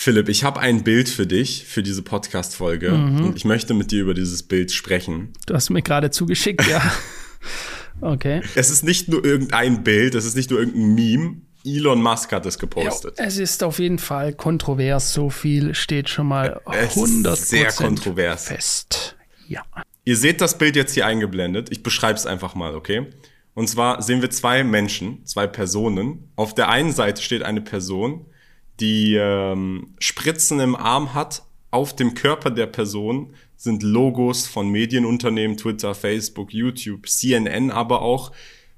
Philipp, ich habe ein Bild für dich, für diese Podcast-Folge. Mhm. Und ich möchte mit dir über dieses Bild sprechen. Du hast mir gerade zugeschickt, ja. okay. Es ist nicht nur irgendein Bild, es ist nicht nur irgendein Meme. Elon Musk hat es gepostet. Jo, es ist auf jeden Fall kontrovers. So viel steht schon mal 100% sehr kontrovers. fest. Ja. Ihr seht das Bild jetzt hier eingeblendet. Ich beschreibe es einfach mal, okay? Und zwar sehen wir zwei Menschen, zwei Personen. Auf der einen Seite steht eine Person, die ähm, Spritzen im Arm hat. Auf dem Körper der Person sind Logos von Medienunternehmen, Twitter, Facebook, YouTube, CNN, aber auch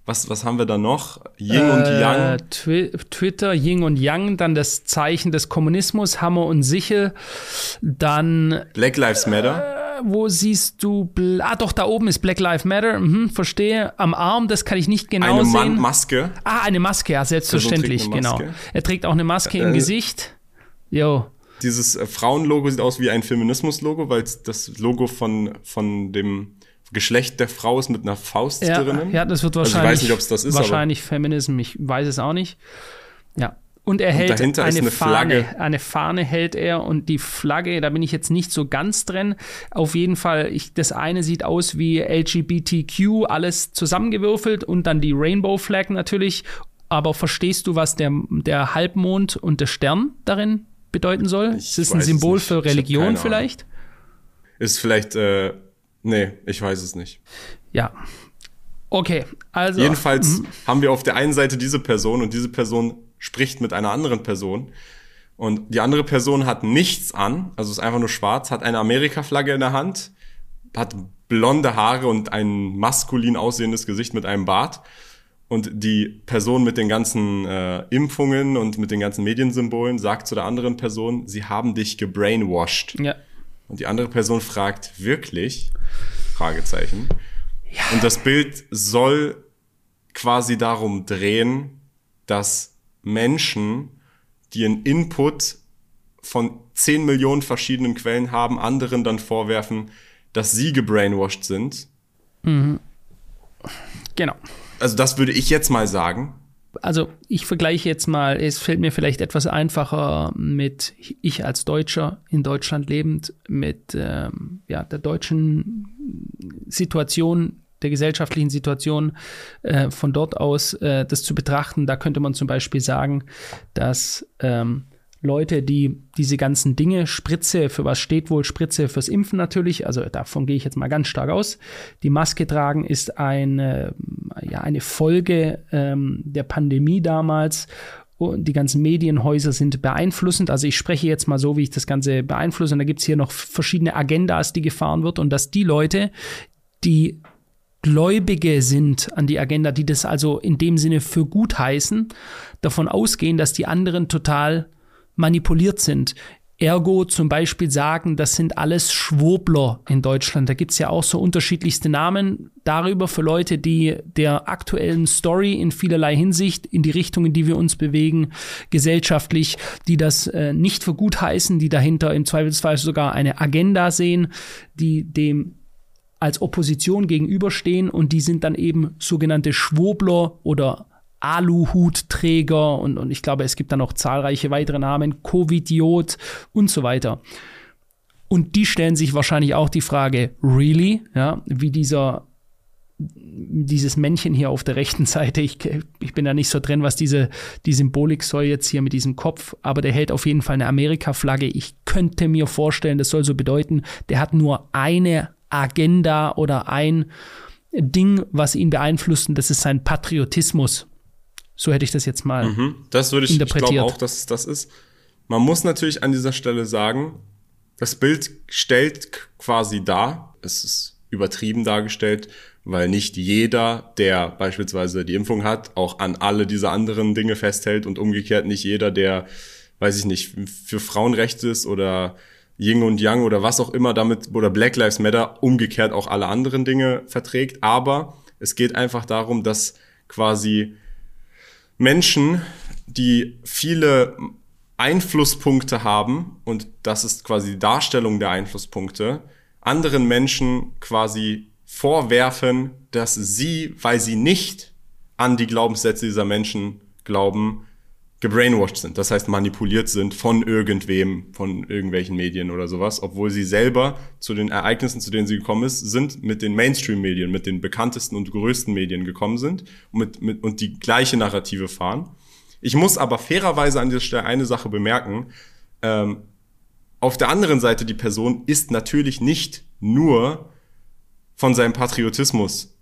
was, was haben wir da noch? Yin äh, und Yang. Twi Twitter, Yin und Yang, dann das Zeichen des Kommunismus, Hammer und Sichel, dann Black Lives Matter. Äh, wo siehst du? ah, doch, da oben ist Black Lives Matter. Mhm, verstehe. Am Arm, das kann ich nicht genau eine sehen. Eine Maske. Ah, eine Maske, ja, selbstverständlich, genau. Er trägt auch eine Maske äh, im Gesicht. Jo. Dieses äh, Frauenlogo sieht aus wie ein Feminismus-Logo, weil das Logo von, von dem Geschlecht der Frau ist mit einer Faust ja, drinnen. Ja, das wird wahrscheinlich. Also ich weiß nicht, ob es das ist. Wahrscheinlich Feminism, ich weiß es auch nicht. Ja. Und er hält und eine, eine Fahne. Flagge. Eine Fahne hält er und die Flagge, da bin ich jetzt nicht so ganz drin. Auf jeden Fall, ich, das eine sieht aus wie LGBTQ, alles zusammengewürfelt und dann die Rainbow Flag natürlich. Aber verstehst du, was der, der Halbmond und der Stern darin bedeuten soll? Ich ist es ein Symbol für Religion vielleicht? Ist vielleicht, äh, nee, ich weiß es nicht. Ja, Okay, also. Jedenfalls mh. haben wir auf der einen Seite diese Person und diese Person spricht mit einer anderen Person. Und die andere Person hat nichts an, also ist einfach nur schwarz, hat eine Amerika-Flagge in der Hand, hat blonde Haare und ein maskulin aussehendes Gesicht mit einem Bart. Und die Person mit den ganzen äh, Impfungen und mit den ganzen Mediensymbolen sagt zu der anderen Person, sie haben dich gebrainwashed. Ja. Und die andere Person fragt, wirklich? Fragezeichen. Ja. Und das Bild soll quasi darum drehen, dass Menschen, die einen Input von 10 Millionen verschiedenen Quellen haben, anderen dann vorwerfen, dass sie gebrainwashed sind. Mhm. Genau. Also das würde ich jetzt mal sagen. Also ich vergleiche jetzt mal, es fällt mir vielleicht etwas einfacher mit ich als Deutscher in Deutschland lebend mit ähm, ja, der deutschen Situation der gesellschaftlichen Situation äh, von dort aus äh, das zu betrachten. Da könnte man zum Beispiel sagen, dass ähm, Leute, die diese ganzen Dinge, Spritze, für was steht wohl Spritze fürs Impfen natürlich, also davon gehe ich jetzt mal ganz stark aus. Die Maske tragen ist eine, ja, eine Folge ähm, der Pandemie damals die ganzen Medienhäuser sind beeinflussend. Also ich spreche jetzt mal so, wie ich das Ganze beeinflusse. Und da gibt es hier noch verschiedene Agendas, die gefahren wird. Und dass die Leute, die Gläubige sind an die Agenda, die das also in dem Sinne für gut heißen, davon ausgehen, dass die anderen total manipuliert sind. Ergo zum Beispiel sagen, das sind alles Schwobler in Deutschland. Da gibt's ja auch so unterschiedlichste Namen darüber für Leute, die der aktuellen Story in vielerlei Hinsicht, in die Richtung, in die wir uns bewegen, gesellschaftlich, die das äh, nicht für gut heißen, die dahinter im Zweifelsfall sogar eine Agenda sehen, die dem als Opposition gegenüberstehen und die sind dann eben sogenannte Schwobler oder Aluhutträger und, und ich glaube, es gibt dann noch zahlreiche weitere Namen, Covidiot und so weiter. Und die stellen sich wahrscheinlich auch die Frage, really? Ja, wie dieser dieses Männchen hier auf der rechten Seite, ich, ich bin da nicht so drin, was diese die Symbolik soll jetzt hier mit diesem Kopf, aber der hält auf jeden Fall eine Amerika-Flagge. Ich könnte mir vorstellen, das soll so bedeuten, der hat nur eine Agenda oder ein Ding, was ihn beeinflusst, und das ist sein Patriotismus. So hätte ich das jetzt mal mhm, das würde ich, interpretiert. Ich glaube auch, dass es das ist. Man muss natürlich an dieser Stelle sagen, das Bild stellt quasi dar, es ist übertrieben dargestellt, weil nicht jeder, der beispielsweise die Impfung hat, auch an alle diese anderen Dinge festhält und umgekehrt nicht jeder, der, weiß ich nicht, für Frauenrechte ist oder Yin und Yang oder was auch immer damit oder Black Lives Matter umgekehrt auch alle anderen Dinge verträgt. Aber es geht einfach darum, dass quasi Menschen, die viele Einflusspunkte haben und das ist quasi die Darstellung der Einflusspunkte, anderen Menschen quasi vorwerfen, dass sie, weil sie nicht an die Glaubenssätze dieser Menschen glauben, gebrainwashed sind, das heißt manipuliert sind von irgendwem, von irgendwelchen Medien oder sowas, obwohl sie selber zu den Ereignissen, zu denen sie gekommen ist, sind mit den Mainstream-Medien, mit den bekanntesten und größten Medien gekommen sind und, mit, mit, und die gleiche Narrative fahren. Ich muss aber fairerweise an dieser Stelle eine Sache bemerken. Ähm, auf der anderen Seite, die Person ist natürlich nicht nur von seinem Patriotismus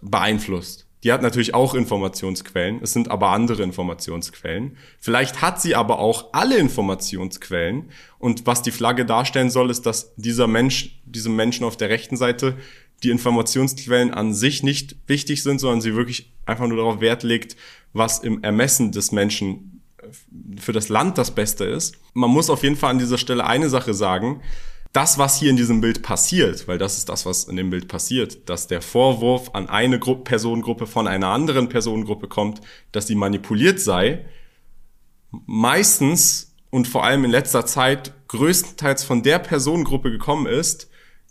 beeinflusst. Die hat natürlich auch Informationsquellen, es sind aber andere Informationsquellen. Vielleicht hat sie aber auch alle Informationsquellen und was die Flagge darstellen soll, ist, dass dieser Mensch, diesem Menschen auf der rechten Seite die Informationsquellen an sich nicht wichtig sind, sondern sie wirklich einfach nur darauf Wert legt, was im Ermessen des Menschen für das Land das Beste ist. Man muss auf jeden Fall an dieser Stelle eine Sache sagen, das, was hier in diesem Bild passiert, weil das ist das, was in dem Bild passiert, dass der Vorwurf an eine Gru Personengruppe von einer anderen Personengruppe kommt, dass sie manipuliert sei, meistens und vor allem in letzter Zeit größtenteils von der Personengruppe gekommen ist,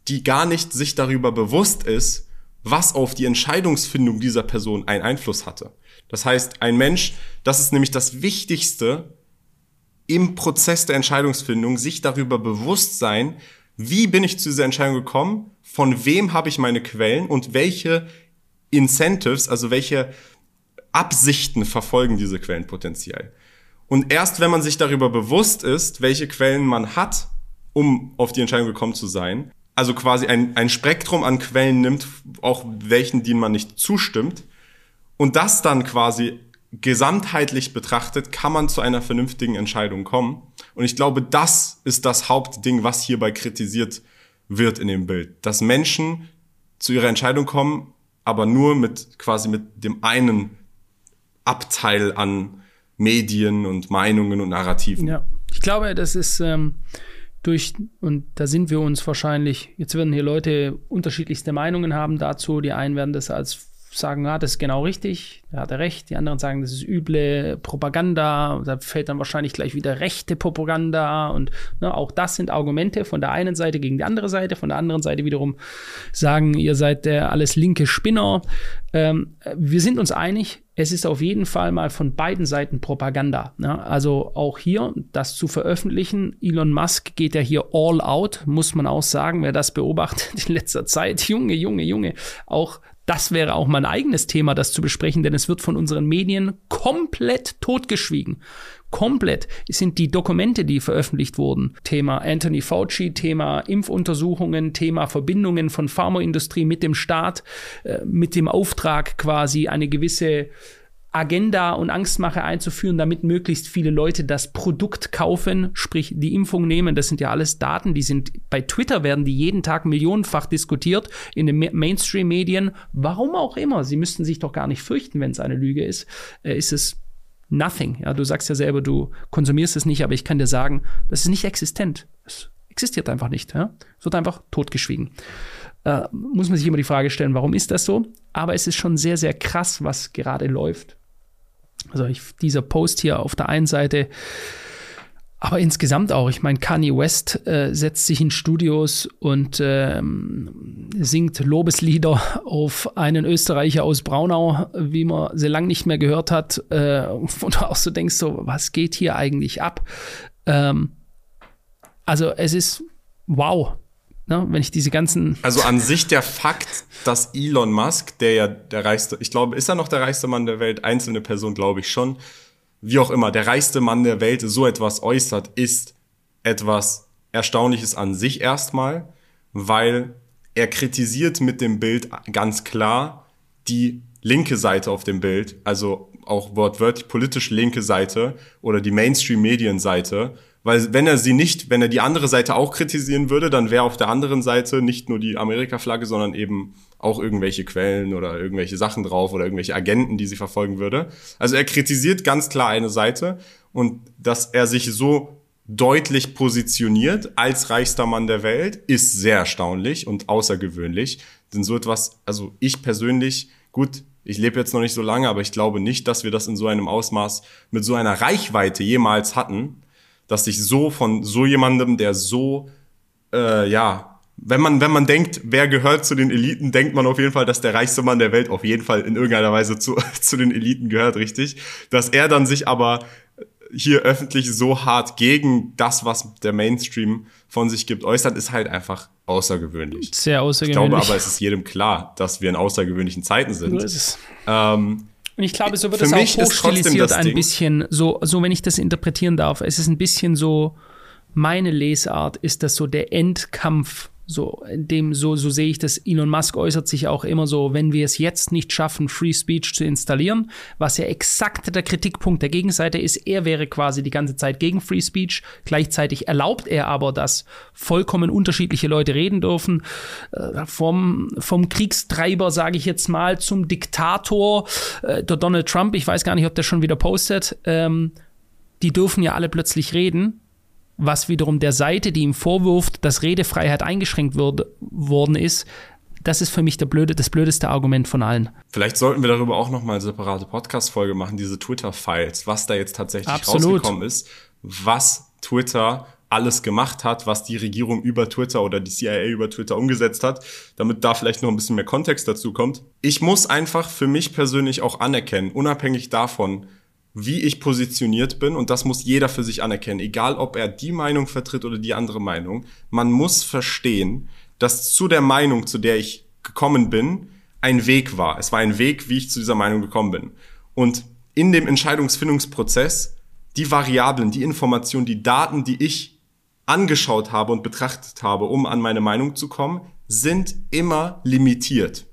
die gar nicht sich darüber bewusst ist, was auf die Entscheidungsfindung dieser Person einen Einfluss hatte. Das heißt, ein Mensch, das ist nämlich das Wichtigste, im Prozess der Entscheidungsfindung sich darüber bewusst sein, wie bin ich zu dieser Entscheidung gekommen, von wem habe ich meine Quellen und welche Incentives, also welche Absichten verfolgen diese Quellen potenziell. Und erst wenn man sich darüber bewusst ist, welche Quellen man hat, um auf die Entscheidung gekommen zu sein, also quasi ein, ein Spektrum an Quellen nimmt, auch welchen, denen man nicht zustimmt, und das dann quasi gesamtheitlich betrachtet kann man zu einer vernünftigen Entscheidung kommen. Und ich glaube, das ist das Hauptding, was hierbei kritisiert wird in dem Bild. Dass Menschen zu ihrer Entscheidung kommen, aber nur mit quasi mit dem einen Abteil an Medien und Meinungen und Narrativen. Ja, ich glaube, das ist ähm, durch, und da sind wir uns wahrscheinlich, jetzt werden hier Leute unterschiedlichste Meinungen haben dazu. Die einen werden das als sagen, ja, das ist genau richtig, da hat er recht. Die anderen sagen, das ist üble Propaganda. Da fällt dann wahrscheinlich gleich wieder rechte Propaganda. Und ne, auch das sind Argumente von der einen Seite gegen die andere Seite. Von der anderen Seite wiederum sagen, ihr seid der alles linke Spinner. Ähm, wir sind uns einig, es ist auf jeden Fall mal von beiden Seiten Propaganda. Ne? Also auch hier das zu veröffentlichen. Elon Musk geht ja hier all out, muss man auch sagen, wer das beobachtet in letzter Zeit. Junge, Junge, Junge. Auch das wäre auch mein eigenes Thema, das zu besprechen, denn es wird von unseren Medien komplett totgeschwiegen. Komplett es sind die Dokumente, die veröffentlicht wurden. Thema Anthony Fauci, Thema Impfuntersuchungen, Thema Verbindungen von Pharmaindustrie mit dem Staat, äh, mit dem Auftrag quasi eine gewisse Agenda und Angstmache einzuführen, damit möglichst viele Leute das Produkt kaufen, sprich die Impfung nehmen. Das sind ja alles Daten, die sind bei Twitter werden die jeden Tag millionenfach diskutiert in den Mainstream-Medien. Warum auch immer, sie müssten sich doch gar nicht fürchten, wenn es eine Lüge ist. Äh, ist es nothing. Ja, du sagst ja selber, du konsumierst es nicht, aber ich kann dir sagen, das ist nicht existent. Es existiert einfach nicht. Ja? Es wird einfach totgeschwiegen. Äh, muss man sich immer die Frage stellen, warum ist das so? Aber es ist schon sehr, sehr krass, was gerade läuft also ich, dieser Post hier auf der einen Seite, aber insgesamt auch. Ich meine, Kanye West äh, setzt sich in Studios und ähm, singt Lobeslieder auf einen Österreicher aus Braunau, wie man sie lang nicht mehr gehört hat. Äh, und du auch so denkst, so, was geht hier eigentlich ab? Ähm, also es ist wow. Ne, wenn ich diese ganzen. Also an sich der Fakt, dass Elon Musk, der ja der reichste, ich glaube, ist er noch der reichste Mann der Welt? Einzelne Person glaube ich schon. Wie auch immer, der reichste Mann der Welt so etwas äußert, ist etwas Erstaunliches an sich erstmal, weil er kritisiert mit dem Bild ganz klar die linke Seite auf dem Bild, also auch wortwörtlich politisch linke Seite oder die Mainstream-Medienseite weil wenn er sie nicht, wenn er die andere Seite auch kritisieren würde, dann wäre auf der anderen Seite nicht nur die Amerika-Flagge, sondern eben auch irgendwelche Quellen oder irgendwelche Sachen drauf oder irgendwelche Agenten, die sie verfolgen würde. Also er kritisiert ganz klar eine Seite und dass er sich so deutlich positioniert als reichster Mann der Welt, ist sehr erstaunlich und außergewöhnlich. Denn so etwas, also ich persönlich, gut, ich lebe jetzt noch nicht so lange, aber ich glaube nicht, dass wir das in so einem Ausmaß mit so einer Reichweite jemals hatten dass sich so von so jemandem, der so, äh, ja, wenn man, wenn man denkt, wer gehört zu den Eliten, denkt man auf jeden Fall, dass der reichste Mann der Welt auf jeden Fall in irgendeiner Weise zu, zu den Eliten gehört, richtig? Dass er dann sich aber hier öffentlich so hart gegen das, was der Mainstream von sich gibt, äußert, ist halt einfach außergewöhnlich. Sehr außergewöhnlich. Ich glaube aber, es ist jedem klar, dass wir in außergewöhnlichen Zeiten sind. So ist es. Ähm, und ich glaube, so wird es auch hochstilisiert ein Ding. bisschen, so, so wenn ich das interpretieren darf. Es ist ein bisschen so, meine Lesart ist das so der Endkampf so, dem, so, so sehe ich das. Elon Musk äußert sich auch immer so, wenn wir es jetzt nicht schaffen, Free Speech zu installieren, was ja exakt der Kritikpunkt der Gegenseite ist. Er wäre quasi die ganze Zeit gegen Free Speech. Gleichzeitig erlaubt er aber, dass vollkommen unterschiedliche Leute reden dürfen. Äh, vom, vom Kriegstreiber, sage ich jetzt mal, zum Diktator, äh, der Donald Trump. Ich weiß gar nicht, ob der schon wieder postet. Ähm, die dürfen ja alle plötzlich reden was wiederum der Seite, die ihm vorwirft, dass Redefreiheit eingeschränkt wird, worden ist, das ist für mich der blöde, das blödeste Argument von allen. Vielleicht sollten wir darüber auch nochmal eine separate Podcast-Folge machen, diese Twitter-Files, was da jetzt tatsächlich Absolut. rausgekommen ist, was Twitter alles gemacht hat, was die Regierung über Twitter oder die CIA über Twitter umgesetzt hat, damit da vielleicht noch ein bisschen mehr Kontext dazu kommt. Ich muss einfach für mich persönlich auch anerkennen, unabhängig davon, wie ich positioniert bin und das muss jeder für sich anerkennen, egal ob er die Meinung vertritt oder die andere Meinung. Man muss verstehen, dass zu der Meinung, zu der ich gekommen bin, ein Weg war. Es war ein Weg, wie ich zu dieser Meinung gekommen bin. Und in dem Entscheidungsfindungsprozess die Variablen, die Informationen, die Daten, die ich angeschaut habe und betrachtet habe, um an meine Meinung zu kommen, sind immer limitiert.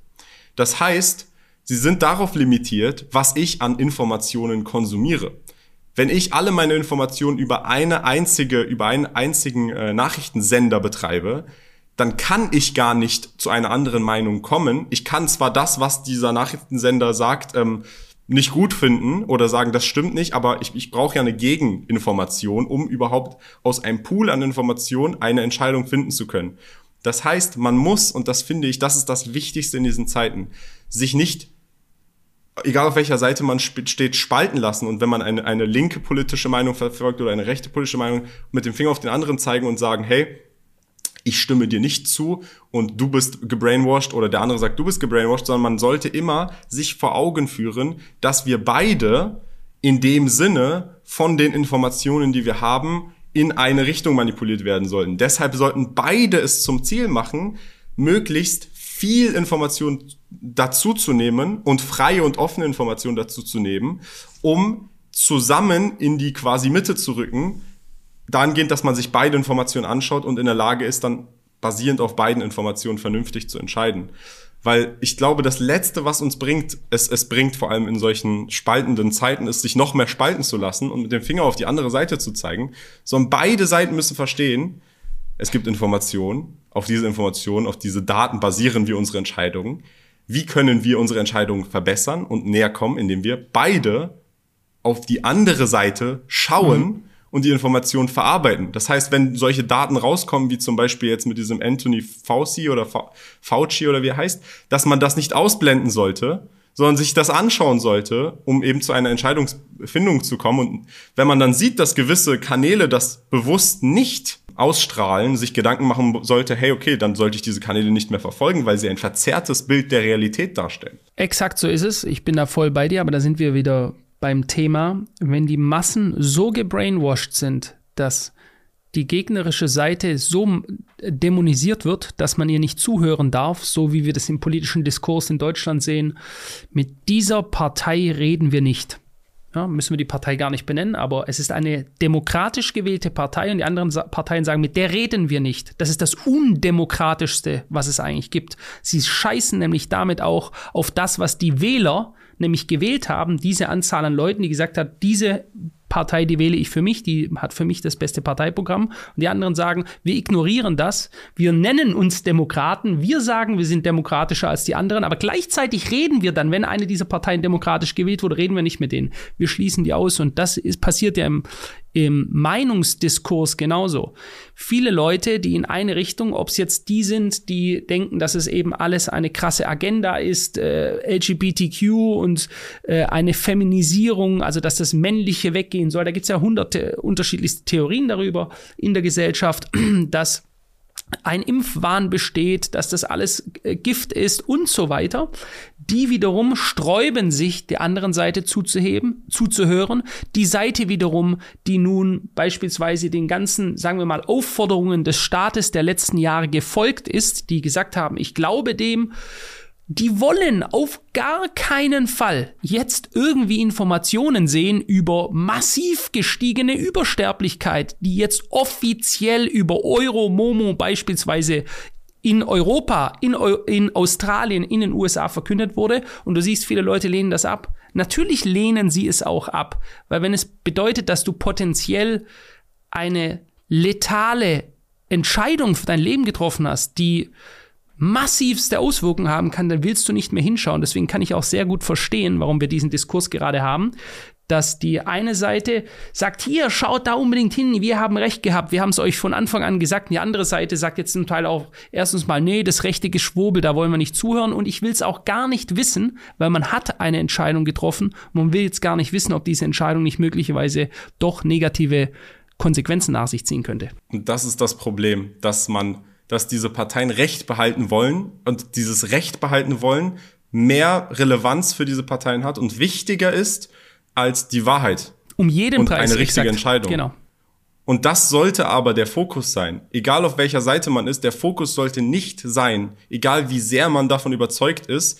Das heißt, Sie sind darauf limitiert, was ich an Informationen konsumiere. Wenn ich alle meine Informationen über eine einzige, über einen einzigen äh, Nachrichtensender betreibe, dann kann ich gar nicht zu einer anderen Meinung kommen. Ich kann zwar das, was dieser Nachrichtensender sagt, ähm, nicht gut finden oder sagen, das stimmt nicht, aber ich, ich brauche ja eine Gegeninformation, um überhaupt aus einem Pool an Informationen eine Entscheidung finden zu können. Das heißt, man muss, und das finde ich, das ist das Wichtigste in diesen Zeiten, sich nicht egal auf welcher Seite man steht, spalten lassen. Und wenn man eine, eine linke politische Meinung verfolgt oder eine rechte politische Meinung, mit dem Finger auf den anderen zeigen und sagen, hey, ich stimme dir nicht zu und du bist gebrainwashed oder der andere sagt, du bist gebrainwashed, sondern man sollte immer sich vor Augen führen, dass wir beide in dem Sinne von den Informationen, die wir haben, in eine Richtung manipuliert werden sollten. Deshalb sollten beide es zum Ziel machen, möglichst viel Information dazu zu nehmen und freie und offene Informationen dazu zu nehmen, um zusammen in die quasi Mitte zu rücken, dahingehend, dass man sich beide Informationen anschaut und in der Lage ist, dann basierend auf beiden Informationen vernünftig zu entscheiden. Weil ich glaube, das Letzte, was uns bringt, es, es bringt vor allem in solchen spaltenden Zeiten, ist, sich noch mehr spalten zu lassen und mit dem Finger auf die andere Seite zu zeigen, sondern beide Seiten müssen verstehen, es gibt Informationen, auf diese Informationen, auf diese Daten basieren wir unsere Entscheidungen. Wie können wir unsere Entscheidungen verbessern und näher kommen, indem wir beide auf die andere Seite schauen mhm. und die Informationen verarbeiten. Das heißt, wenn solche Daten rauskommen, wie zum Beispiel jetzt mit diesem Anthony Fauci oder Fauci oder wie er heißt, dass man das nicht ausblenden sollte, sondern sich das anschauen sollte, um eben zu einer Entscheidungsfindung zu kommen. Und wenn man dann sieht, dass gewisse Kanäle das bewusst nicht ausstrahlen, sich Gedanken machen sollte, hey, okay, dann sollte ich diese Kanäle nicht mehr verfolgen, weil sie ein verzerrtes Bild der Realität darstellen. Exakt so ist es. Ich bin da voll bei dir, aber da sind wir wieder beim Thema, wenn die Massen so gebrainwashed sind, dass die gegnerische Seite so dämonisiert wird, dass man ihr nicht zuhören darf, so wie wir das im politischen Diskurs in Deutschland sehen. Mit dieser Partei reden wir nicht. Ja, müssen wir die Partei gar nicht benennen, aber es ist eine demokratisch gewählte Partei und die anderen Parteien sagen, mit der reden wir nicht. Das ist das Undemokratischste, was es eigentlich gibt. Sie scheißen nämlich damit auch auf das, was die Wähler nämlich gewählt haben, diese Anzahl an Leuten, die gesagt hat, diese Partei, die wähle ich für mich, die hat für mich das beste Parteiprogramm. Und die anderen sagen, wir ignorieren das, wir nennen uns Demokraten, wir sagen, wir sind demokratischer als die anderen, aber gleichzeitig reden wir dann, wenn eine dieser Parteien demokratisch gewählt wurde, reden wir nicht mit denen. Wir schließen die aus und das ist, passiert ja im, im Meinungsdiskurs genauso. Viele Leute, die in eine Richtung, ob es jetzt die sind, die denken, dass es eben alles eine krasse Agenda ist, äh, LGBTQ und äh, eine Feminisierung, also dass das Männliche weggehen soll. Da gibt es ja hunderte unterschiedlichste Theorien darüber in der Gesellschaft, dass ein Impfwahn besteht, dass das alles äh, Gift ist und so weiter. Die wiederum sträuben sich, der anderen Seite zuzuheben, zuzuhören. Die Seite wiederum, die nun beispielsweise den ganzen, sagen wir mal, Aufforderungen des Staates der letzten Jahre gefolgt ist, die gesagt haben, ich glaube dem, die wollen auf gar keinen Fall jetzt irgendwie Informationen sehen über massiv gestiegene Übersterblichkeit, die jetzt offiziell über Euro, Momo beispielsweise in Europa, in, in Australien, in den USA verkündet wurde. Und du siehst, viele Leute lehnen das ab. Natürlich lehnen sie es auch ab, weil wenn es bedeutet, dass du potenziell eine letale Entscheidung für dein Leben getroffen hast, die massivste Auswirkungen haben kann, dann willst du nicht mehr hinschauen. Deswegen kann ich auch sehr gut verstehen, warum wir diesen Diskurs gerade haben, dass die eine Seite sagt, hier, schaut da unbedingt hin, wir haben Recht gehabt, wir haben es euch von Anfang an gesagt. Und die andere Seite sagt jetzt zum Teil auch erstens mal, nee, das rechte Geschwurbel, da wollen wir nicht zuhören und ich will es auch gar nicht wissen, weil man hat eine Entscheidung getroffen. Man will jetzt gar nicht wissen, ob diese Entscheidung nicht möglicherweise doch negative Konsequenzen nach sich ziehen könnte. Und das ist das Problem, dass man dass diese Parteien Recht behalten wollen und dieses Recht behalten wollen mehr Relevanz für diese Parteien hat und wichtiger ist als die Wahrheit. Um jeden und Preis. Eine richtige exakt. Entscheidung. Genau. Und das sollte aber der Fokus sein. Egal auf welcher Seite man ist, der Fokus sollte nicht sein, egal wie sehr man davon überzeugt ist,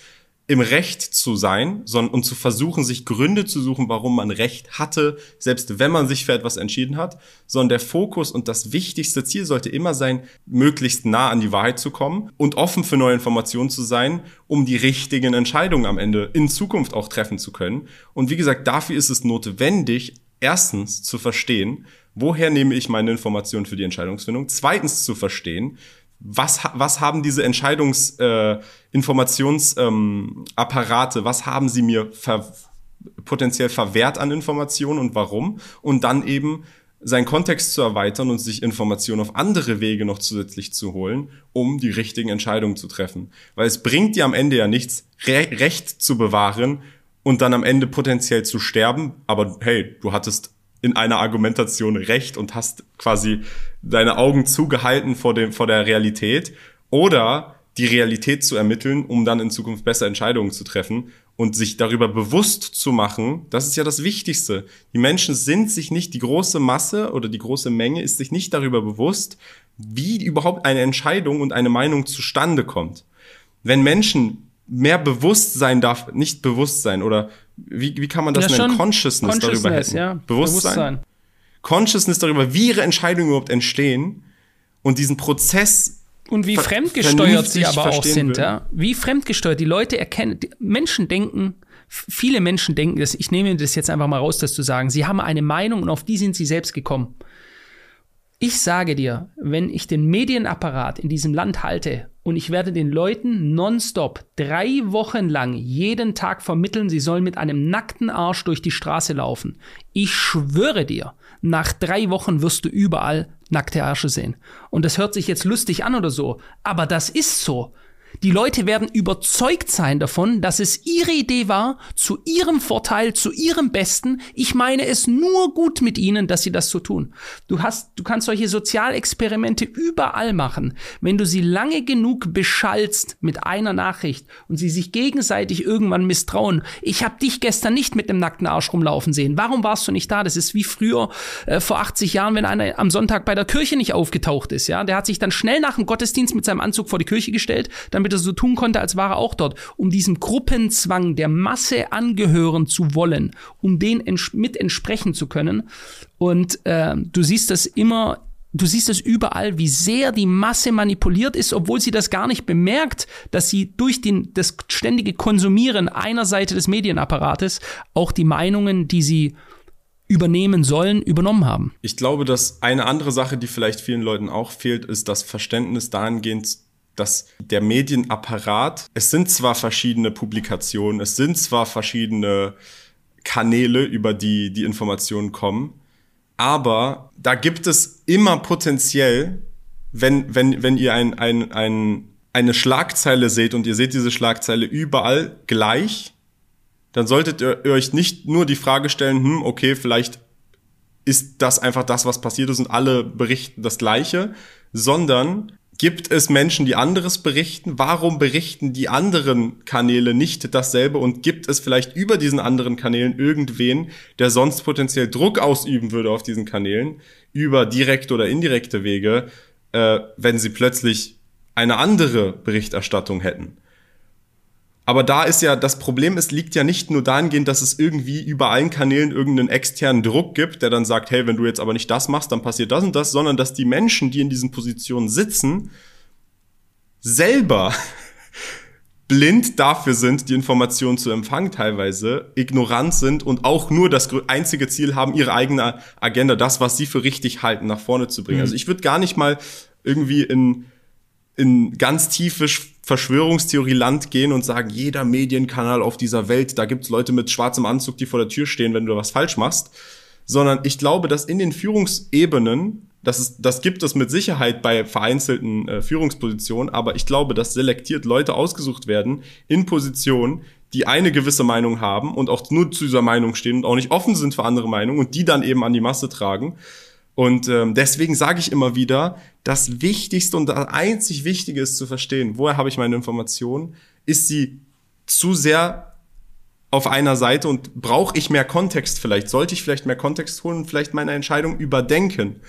im Recht zu sein sondern, und zu versuchen, sich Gründe zu suchen, warum man Recht hatte, selbst wenn man sich für etwas entschieden hat, sondern der Fokus und das wichtigste Ziel sollte immer sein, möglichst nah an die Wahrheit zu kommen und offen für neue Informationen zu sein, um die richtigen Entscheidungen am Ende in Zukunft auch treffen zu können. Und wie gesagt, dafür ist es notwendig, erstens zu verstehen, woher nehme ich meine Informationen für die Entscheidungsfindung, zweitens zu verstehen, was, was haben diese Entscheidungsinformationsapparate, äh, ähm, was haben sie mir ver potenziell verwehrt an Informationen und warum? Und dann eben seinen Kontext zu erweitern und sich Informationen auf andere Wege noch zusätzlich zu holen, um die richtigen Entscheidungen zu treffen. Weil es bringt dir am Ende ja nichts, Re Recht zu bewahren und dann am Ende potenziell zu sterben, aber hey, du hattest in einer Argumentation recht und hast quasi deine Augen zugehalten vor dem, vor der Realität oder die Realität zu ermitteln, um dann in Zukunft besser Entscheidungen zu treffen und sich darüber bewusst zu machen, das ist ja das Wichtigste. Die Menschen sind sich nicht, die große Masse oder die große Menge ist sich nicht darüber bewusst, wie überhaupt eine Entscheidung und eine Meinung zustande kommt. Wenn Menschen mehr Bewusstsein darf, nicht Bewusstsein oder wie, wie kann man das ja, nennen? Consciousness, Consciousness darüber hätten. Ja. Bewusstsein. Bewusstsein. Consciousness darüber, wie ihre Entscheidungen überhaupt entstehen und diesen Prozess und wie fremdgesteuert sie aber auch sind, ja. Wie fremdgesteuert. Die Leute erkennen, die Menschen denken, viele Menschen denken das, ich nehme das jetzt einfach mal raus, das zu sagen, sie haben eine Meinung und auf die sind sie selbst gekommen. Ich sage dir, wenn ich den Medienapparat in diesem Land halte und ich werde den Leuten nonstop drei Wochen lang jeden Tag vermitteln, sie sollen mit einem nackten Arsch durch die Straße laufen. Ich schwöre dir, nach drei Wochen wirst du überall nackte Arsche sehen. Und das hört sich jetzt lustig an oder so, aber das ist so. Die Leute werden überzeugt sein davon, dass es ihre Idee war, zu ihrem Vorteil, zu ihrem Besten. Ich meine es nur gut mit ihnen, dass sie das so tun. Du hast, du kannst solche Sozialexperimente überall machen. Wenn du sie lange genug beschallst mit einer Nachricht und sie sich gegenseitig irgendwann misstrauen. Ich habe dich gestern nicht mit dem nackten Arsch rumlaufen sehen. Warum warst du nicht da? Das ist wie früher äh, vor 80 Jahren, wenn einer am Sonntag bei der Kirche nicht aufgetaucht ist. Ja, der hat sich dann schnell nach dem Gottesdienst mit seinem Anzug vor die Kirche gestellt, damit damit er so tun konnte, als war er auch dort, um diesem Gruppenzwang der Masse angehören zu wollen, um den ents mit entsprechen zu können. Und äh, du siehst das immer Du siehst es überall, wie sehr die Masse manipuliert ist, obwohl sie das gar nicht bemerkt, dass sie durch den, das ständige Konsumieren einer Seite des Medienapparates auch die Meinungen, die sie übernehmen sollen, übernommen haben. Ich glaube, dass eine andere Sache, die vielleicht vielen Leuten auch fehlt, ist das Verständnis dahingehend dass der Medienapparat, es sind zwar verschiedene Publikationen, es sind zwar verschiedene Kanäle, über die die Informationen kommen, aber da gibt es immer potenziell, wenn, wenn, wenn ihr ein, ein, ein, eine Schlagzeile seht und ihr seht diese Schlagzeile überall gleich, dann solltet ihr euch nicht nur die Frage stellen, hm, okay, vielleicht ist das einfach das, was passiert ist und alle berichten das Gleiche, sondern Gibt es Menschen, die anderes berichten? Warum berichten die anderen Kanäle nicht dasselbe? Und gibt es vielleicht über diesen anderen Kanälen irgendwen, der sonst potenziell Druck ausüben würde auf diesen Kanälen, über direkte oder indirekte Wege, äh, wenn sie plötzlich eine andere Berichterstattung hätten? Aber da ist ja, das Problem ist, liegt ja nicht nur dahingehend, dass es irgendwie über allen Kanälen irgendeinen externen Druck gibt, der dann sagt, hey, wenn du jetzt aber nicht das machst, dann passiert das und das, sondern dass die Menschen, die in diesen Positionen sitzen, selber blind dafür sind, die Informationen zu empfangen teilweise, ignorant sind und auch nur das einzige Ziel haben, ihre eigene Agenda, das, was sie für richtig halten, nach vorne zu bringen. Mhm. Also ich würde gar nicht mal irgendwie in, in ganz tiefe Verschwörungstheorie-Land gehen und sagen, jeder Medienkanal auf dieser Welt, da gibt's Leute mit schwarzem Anzug, die vor der Tür stehen, wenn du was falsch machst. Sondern ich glaube, dass in den Führungsebenen, das, ist, das gibt es mit Sicherheit bei vereinzelten äh, Führungspositionen, aber ich glaube, dass selektiert Leute ausgesucht werden in Positionen, die eine gewisse Meinung haben und auch nur zu dieser Meinung stehen und auch nicht offen sind für andere Meinungen und die dann eben an die Masse tragen. Und ähm, deswegen sage ich immer wieder, das Wichtigste und das einzig Wichtige ist zu verstehen, woher habe ich meine Informationen? Ist sie zu sehr auf einer Seite und brauche ich mehr Kontext vielleicht? Sollte ich vielleicht mehr Kontext holen und vielleicht meine Entscheidung überdenken?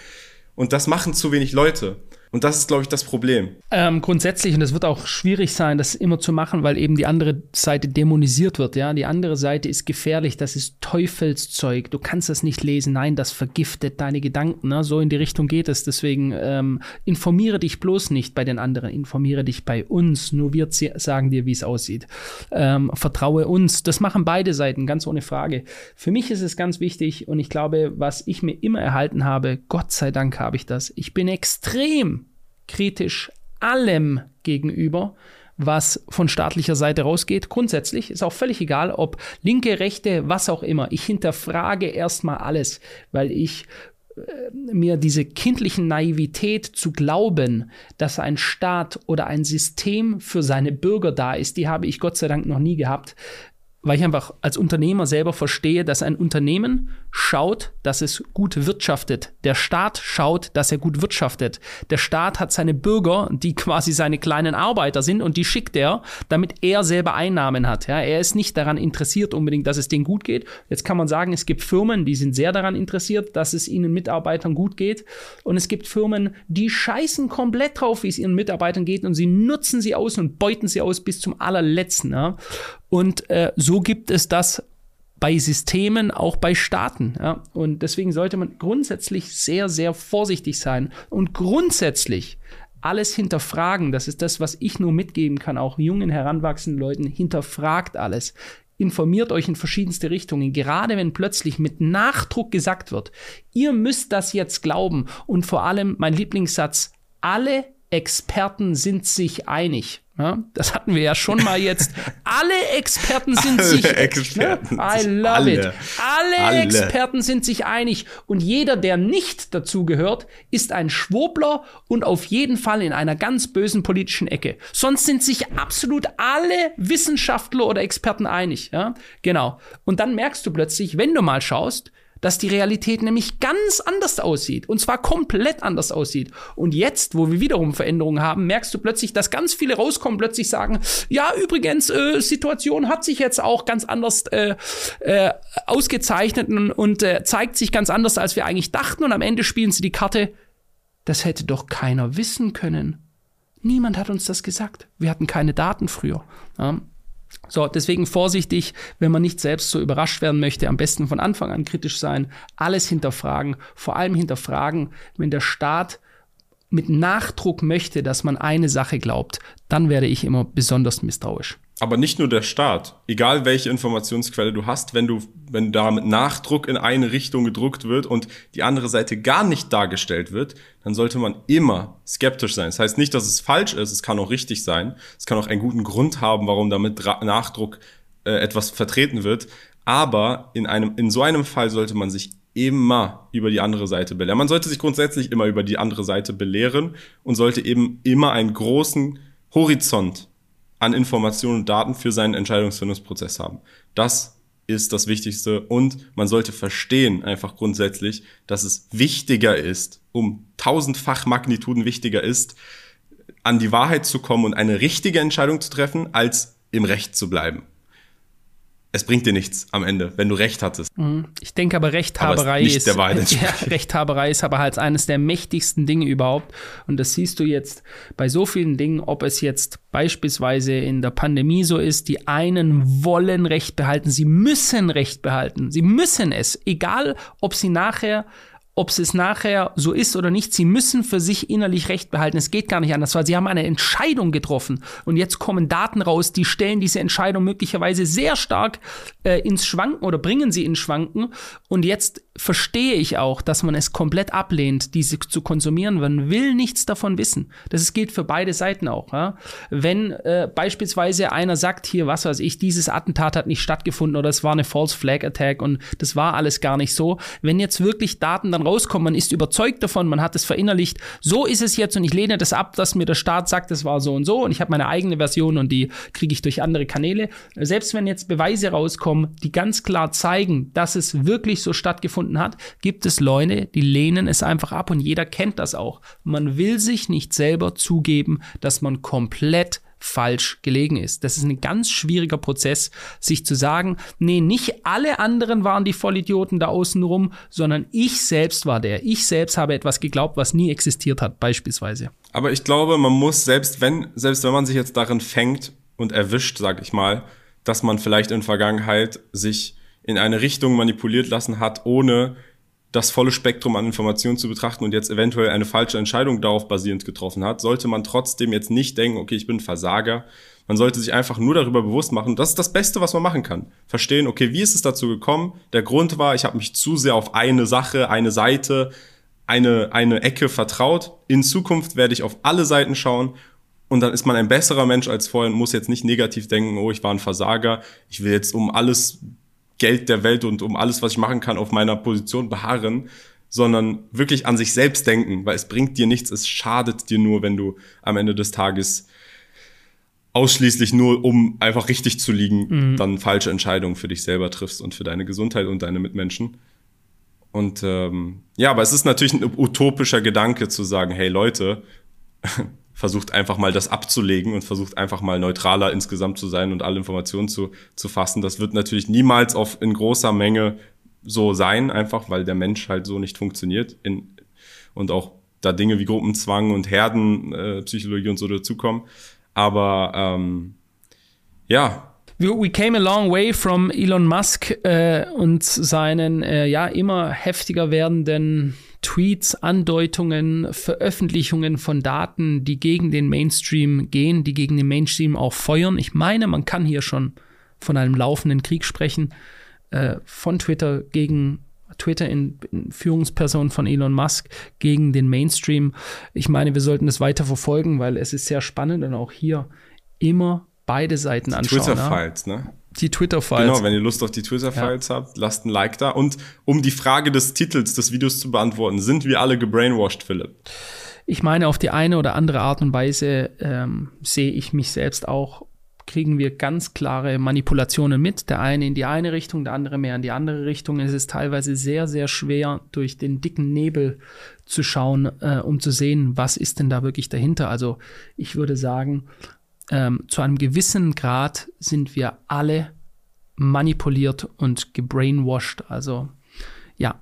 Und das machen zu wenig Leute. Und das ist, glaube ich, das Problem. Ähm, grundsätzlich, und es wird auch schwierig sein, das immer zu machen, weil eben die andere Seite dämonisiert wird. Ja, die andere Seite ist gefährlich, das ist Teufelszeug. Du kannst das nicht lesen. Nein, das vergiftet deine Gedanken. Ne? So in die Richtung geht es. Deswegen ähm, informiere dich bloß nicht bei den anderen. Informiere dich bei uns. Nur wir sagen dir, wie es aussieht. Ähm, vertraue uns. Das machen beide Seiten, ganz ohne Frage. Für mich ist es ganz wichtig und ich glaube, was ich mir immer erhalten habe, Gott sei Dank habe ich das. Ich bin extrem kritisch allem gegenüber, was von staatlicher Seite rausgeht. Grundsätzlich ist auch völlig egal, ob linke, rechte, was auch immer. Ich hinterfrage erstmal alles, weil ich äh, mir diese kindlichen Naivität zu glauben, dass ein Staat oder ein System für seine Bürger da ist, die habe ich Gott sei Dank noch nie gehabt weil ich einfach als Unternehmer selber verstehe, dass ein Unternehmen schaut, dass es gut wirtschaftet. Der Staat schaut, dass er gut wirtschaftet. Der Staat hat seine Bürger, die quasi seine kleinen Arbeiter sind und die schickt er, damit er selber Einnahmen hat. Ja, er ist nicht daran interessiert unbedingt, dass es denen gut geht. Jetzt kann man sagen, es gibt Firmen, die sind sehr daran interessiert, dass es ihnen Mitarbeitern gut geht. Und es gibt Firmen, die scheißen komplett drauf, wie es ihren Mitarbeitern geht und sie nutzen sie aus und beuten sie aus bis zum allerletzten. Ja. Und äh, so gibt es das bei Systemen, auch bei Staaten. Ja? Und deswegen sollte man grundsätzlich sehr, sehr vorsichtig sein und grundsätzlich alles hinterfragen. Das ist das, was ich nur mitgeben kann, auch jungen, heranwachsenden Leuten. Hinterfragt alles. Informiert euch in verschiedenste Richtungen. Gerade wenn plötzlich mit Nachdruck gesagt wird, ihr müsst das jetzt glauben. Und vor allem mein Lieblingssatz, alle Experten sind sich einig. Ja, das hatten wir ja schon mal jetzt. Alle Experten sind alle sich Experten ne? I love alle. it. Alle, alle, Experten sind sich einig und jeder, der nicht dazu gehört, ist ein Schwobler und auf jeden Fall in einer ganz bösen politischen Ecke. Sonst sind sich absolut alle Wissenschaftler oder Experten einig. Ja, genau. Und dann merkst du plötzlich, wenn du mal schaust, dass die Realität nämlich ganz anders aussieht. Und zwar komplett anders aussieht. Und jetzt, wo wir wiederum Veränderungen haben, merkst du plötzlich, dass ganz viele rauskommen, plötzlich sagen, ja, übrigens, äh, Situation hat sich jetzt auch ganz anders äh, äh, ausgezeichnet und, und äh, zeigt sich ganz anders, als wir eigentlich dachten. Und am Ende spielen sie die Karte, das hätte doch keiner wissen können. Niemand hat uns das gesagt. Wir hatten keine Daten früher. Ja. So, deswegen vorsichtig, wenn man nicht selbst so überrascht werden möchte, am besten von Anfang an kritisch sein, alles hinterfragen, vor allem hinterfragen, wenn der Staat mit Nachdruck möchte, dass man eine Sache glaubt, dann werde ich immer besonders misstrauisch. Aber nicht nur der Staat. Egal welche Informationsquelle du hast, wenn du, wenn da mit Nachdruck in eine Richtung gedruckt wird und die andere Seite gar nicht dargestellt wird, dann sollte man immer skeptisch sein. Das heißt nicht, dass es falsch ist, es kann auch richtig sein. Es kann auch einen guten Grund haben, warum da mit Nachdruck äh, etwas vertreten wird. Aber in einem, in so einem Fall sollte man sich immer über die andere Seite belehren. Man sollte sich grundsätzlich immer über die andere Seite belehren und sollte eben immer einen großen Horizont an Informationen und Daten für seinen Entscheidungsfindungsprozess haben. Das ist das Wichtigste und man sollte verstehen einfach grundsätzlich, dass es wichtiger ist, um tausendfach Magnituden wichtiger ist, an die Wahrheit zu kommen und eine richtige Entscheidung zu treffen, als im Recht zu bleiben es bringt dir nichts am Ende, wenn du Recht hattest. Mhm. Ich denke aber Rechthaberei aber ist, ist ja, Rechthaberei ist aber halt eines der mächtigsten Dinge überhaupt. Und das siehst du jetzt bei so vielen Dingen, ob es jetzt beispielsweise in der Pandemie so ist, die einen wollen Recht behalten, sie müssen Recht behalten, sie müssen es, egal ob sie nachher ob es nachher so ist oder nicht, sie müssen für sich innerlich Recht behalten. Es geht gar nicht anders, weil sie haben eine Entscheidung getroffen. Und jetzt kommen Daten raus, die stellen diese Entscheidung möglicherweise sehr stark äh, ins Schwanken oder bringen sie ins Schwanken. Und jetzt verstehe ich auch, dass man es komplett ablehnt, diese zu konsumieren. Man will nichts davon wissen. Das gilt für beide Seiten auch. Ja? Wenn äh, beispielsweise einer sagt, hier, was weiß ich, dieses Attentat hat nicht stattgefunden oder es war eine False Flag Attack und das war alles gar nicht so. Wenn jetzt wirklich Daten dann rauskommen, man ist überzeugt davon, man hat es verinnerlicht, so ist es jetzt und ich lehne das ab, dass mir der Staat sagt, es war so und so und ich habe meine eigene Version und die kriege ich durch andere Kanäle. Selbst wenn jetzt Beweise rauskommen, die ganz klar zeigen, dass es wirklich so stattgefunden hat, gibt es Leute, die lehnen es einfach ab und jeder kennt das auch. Man will sich nicht selber zugeben, dass man komplett falsch gelegen ist. Das ist ein ganz schwieriger Prozess, sich zu sagen, nee, nicht alle anderen waren die Vollidioten da außen rum, sondern ich selbst war der. Ich selbst habe etwas geglaubt, was nie existiert hat, beispielsweise. Aber ich glaube, man muss, selbst wenn, selbst wenn man sich jetzt darin fängt und erwischt, sag ich mal, dass man vielleicht in Vergangenheit sich in eine Richtung manipuliert lassen hat, ohne das volle Spektrum an Informationen zu betrachten und jetzt eventuell eine falsche Entscheidung darauf basierend getroffen hat, sollte man trotzdem jetzt nicht denken, okay, ich bin Versager. Man sollte sich einfach nur darüber bewusst machen. Das ist das Beste, was man machen kann. Verstehen, okay, wie ist es dazu gekommen? Der Grund war, ich habe mich zu sehr auf eine Sache, eine Seite, eine, eine Ecke vertraut. In Zukunft werde ich auf alle Seiten schauen und dann ist man ein besserer Mensch als vorher und muss jetzt nicht negativ denken, oh, ich war ein Versager, ich will jetzt um alles Geld der Welt und um alles, was ich machen kann, auf meiner Position beharren, sondern wirklich an sich selbst denken, weil es bringt dir nichts, es schadet dir nur, wenn du am Ende des Tages ausschließlich nur, um einfach richtig zu liegen, mhm. dann falsche Entscheidungen für dich selber triffst und für deine Gesundheit und deine Mitmenschen. Und ähm, ja, aber es ist natürlich ein utopischer Gedanke zu sagen, hey Leute, versucht einfach mal das abzulegen und versucht einfach mal neutraler insgesamt zu sein und alle Informationen zu, zu fassen. Das wird natürlich niemals auf, in großer Menge so sein, einfach weil der Mensch halt so nicht funktioniert in, und auch da Dinge wie Gruppenzwang und Herdenpsychologie äh, und so dazukommen. Aber ähm, ja, We came a long way from Elon Musk äh, und seinen äh, ja immer heftiger werdenden Tweets, Andeutungen, Veröffentlichungen von Daten, die gegen den Mainstream gehen, die gegen den Mainstream auch feuern. Ich meine, man kann hier schon von einem laufenden Krieg sprechen, äh, von Twitter gegen Twitter in, in Führungsperson von Elon Musk gegen den Mainstream. Ich meine, wir sollten das weiter verfolgen, weil es ist sehr spannend und auch hier immer beide Seiten anschauen. Twitter-Files, ne? Die Twitter-Files. Genau, wenn ihr Lust auf die Twitter-Files ja. habt, lasst ein Like da. Und um die Frage des Titels des Videos zu beantworten, sind wir alle gebrainwashed, Philipp? Ich meine, auf die eine oder andere Art und Weise ähm, sehe ich mich selbst auch, kriegen wir ganz klare Manipulationen mit. Der eine in die eine Richtung, der andere mehr in die andere Richtung. Es ist teilweise sehr, sehr schwer, durch den dicken Nebel zu schauen, äh, um zu sehen, was ist denn da wirklich dahinter. Also ich würde sagen, ähm, zu einem gewissen Grad sind wir alle manipuliert und gebrainwashed. Also ja,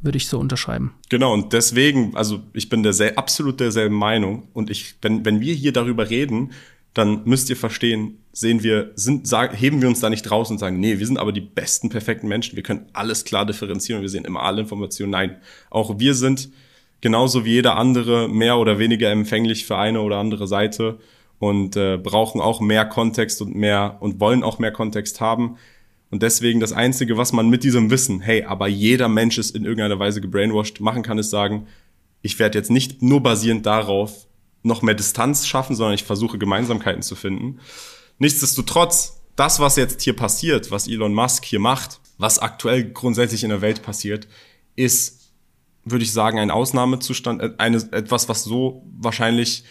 würde ich so unterschreiben. Genau, und deswegen, also ich bin der absolut derselben Meinung. Und ich, wenn, wenn wir hier darüber reden, dann müsst ihr verstehen, sehen wir, sind, sagen, heben wir uns da nicht raus und sagen, nee, wir sind aber die besten, perfekten Menschen, wir können alles klar differenzieren wir sehen immer alle Informationen. Nein, auch wir sind genauso wie jeder andere mehr oder weniger empfänglich für eine oder andere Seite und äh, brauchen auch mehr Kontext und mehr und wollen auch mehr Kontext haben. Und deswegen das Einzige, was man mit diesem Wissen, hey, aber jeder Mensch ist in irgendeiner Weise gebrainwashed, machen kann, ist sagen, ich werde jetzt nicht nur basierend darauf noch mehr Distanz schaffen, sondern ich versuche Gemeinsamkeiten zu finden. Nichtsdestotrotz, das, was jetzt hier passiert, was Elon Musk hier macht, was aktuell grundsätzlich in der Welt passiert, ist, würde ich sagen, ein Ausnahmezustand, äh, eine, etwas, was so wahrscheinlich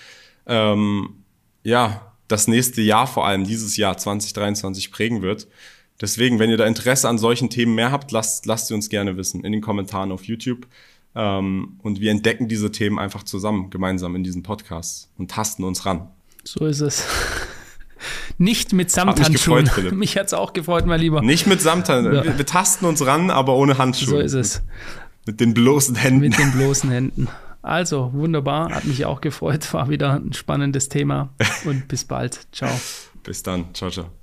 ähm, ja, das nächste Jahr, vor allem dieses Jahr 2023 prägen wird. Deswegen, wenn ihr da Interesse an solchen Themen mehr habt, lasst, lasst sie uns gerne wissen in den Kommentaren auf YouTube. Ähm, und wir entdecken diese Themen einfach zusammen, gemeinsam in diesem Podcast und tasten uns ran. So ist es. Nicht mit Samthandschuhen. Mich, mich hat es auch gefreut, mein Lieber. Nicht mit Samthandschuhen. Ja. Wir, wir, tasten uns ran, aber ohne Handschuhe. So ist es. Mit den bloßen Händen. Mit den bloßen Händen. Also, wunderbar. Hat mich auch gefreut. War wieder ein spannendes Thema. Und bis bald. Ciao. Bis dann. Ciao, ciao.